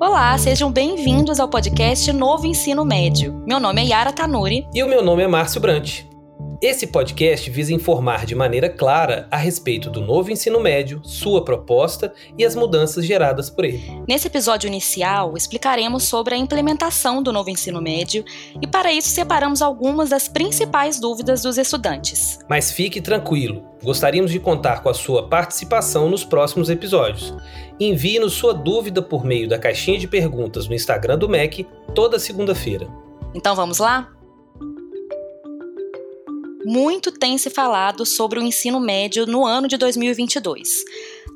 Olá, sejam bem-vindos ao podcast Novo Ensino Médio. Meu nome é Yara Tanuri. E o meu nome é Márcio Brant. Esse podcast visa informar de maneira clara a respeito do novo ensino médio, sua proposta e as mudanças geradas por ele. Nesse episódio inicial, explicaremos sobre a implementação do novo ensino médio e, para isso, separamos algumas das principais dúvidas dos estudantes. Mas fique tranquilo, gostaríamos de contar com a sua participação nos próximos episódios. Envie-nos sua dúvida por meio da caixinha de perguntas no Instagram do MEC toda segunda-feira. Então vamos lá? Muito tem se falado sobre o ensino médio no ano de 2022.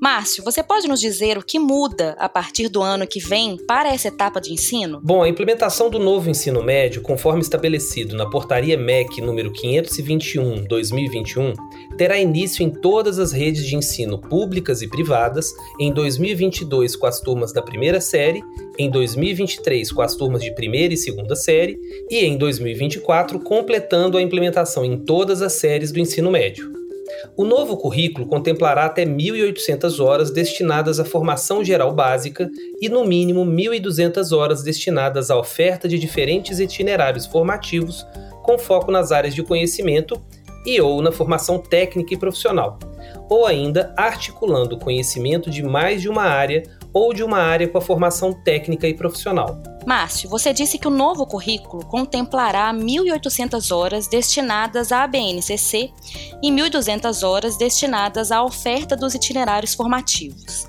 Márcio, você pode nos dizer o que muda a partir do ano que vem para essa etapa de ensino? Bom, a implementação do novo ensino médio, conforme estabelecido na Portaria MEC número 521/2021, terá início em todas as redes de ensino públicas e privadas em 2022 com as turmas da primeira série, em 2023 com as turmas de primeira e segunda série e em 2024 completando a implementação em todas as séries do ensino médio. O novo currículo contemplará até 1.800 horas destinadas à formação geral básica e, no mínimo, 1.200 horas destinadas à oferta de diferentes itinerários formativos com foco nas áreas de conhecimento e ou na formação técnica e profissional, ou ainda articulando conhecimento de mais de uma área ou de uma área com a formação técnica e profissional. Márcio, você disse que o novo currículo contemplará 1.800 horas destinadas à BNCC e 1.200 horas destinadas à oferta dos itinerários formativos.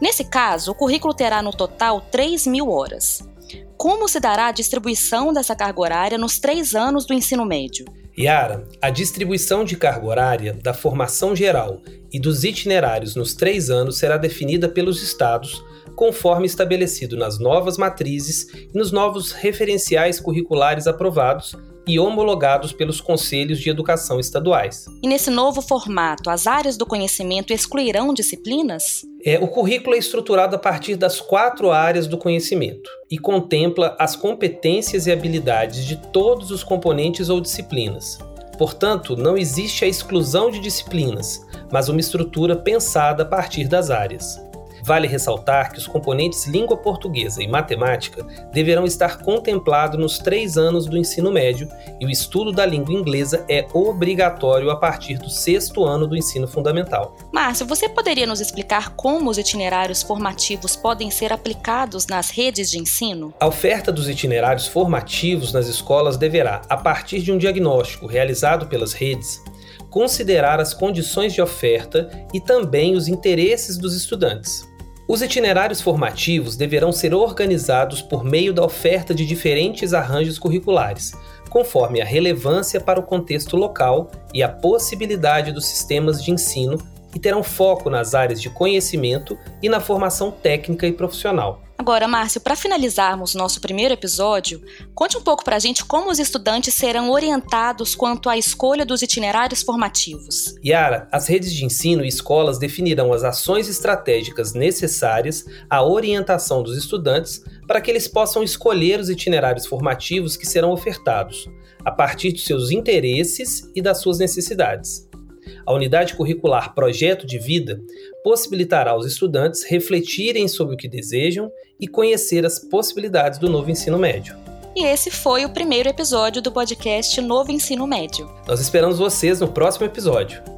Nesse caso, o currículo terá no total 3.000 horas. Como se dará a distribuição dessa carga horária nos três anos do ensino médio? Yara, a distribuição de carga horária da formação geral e dos itinerários nos três anos será definida pelos estados, conforme estabelecido nas novas matrizes e nos novos referenciais curriculares aprovados e homologados pelos conselhos de educação estaduais. E nesse novo formato, as áreas do conhecimento excluirão disciplinas? É, o currículo é estruturado a partir das quatro áreas do conhecimento e contempla as competências e habilidades de todos os componentes ou disciplinas. Portanto, não existe a exclusão de disciplinas, mas uma estrutura pensada a partir das áreas. Vale ressaltar que os componentes língua portuguesa e matemática deverão estar contemplados nos três anos do ensino médio e o estudo da língua inglesa é obrigatório a partir do sexto ano do ensino fundamental. Márcio, você poderia nos explicar como os itinerários formativos podem ser aplicados nas redes de ensino? A oferta dos itinerários formativos nas escolas deverá, a partir de um diagnóstico realizado pelas redes, considerar as condições de oferta e também os interesses dos estudantes. Os itinerários formativos deverão ser organizados por meio da oferta de diferentes arranjos curriculares, conforme a relevância para o contexto local e a possibilidade dos sistemas de ensino e terão foco nas áreas de conhecimento e na formação técnica e profissional. Agora, Márcio, para finalizarmos nosso primeiro episódio, conte um pouco para a gente como os estudantes serão orientados quanto à escolha dos itinerários formativos. Yara, as redes de ensino e escolas definirão as ações estratégicas necessárias à orientação dos estudantes para que eles possam escolher os itinerários formativos que serão ofertados, a partir dos seus interesses e das suas necessidades. A unidade curricular Projeto de Vida possibilitará aos estudantes refletirem sobre o que desejam e conhecer as possibilidades do novo ensino médio. E esse foi o primeiro episódio do podcast Novo Ensino Médio. Nós esperamos vocês no próximo episódio.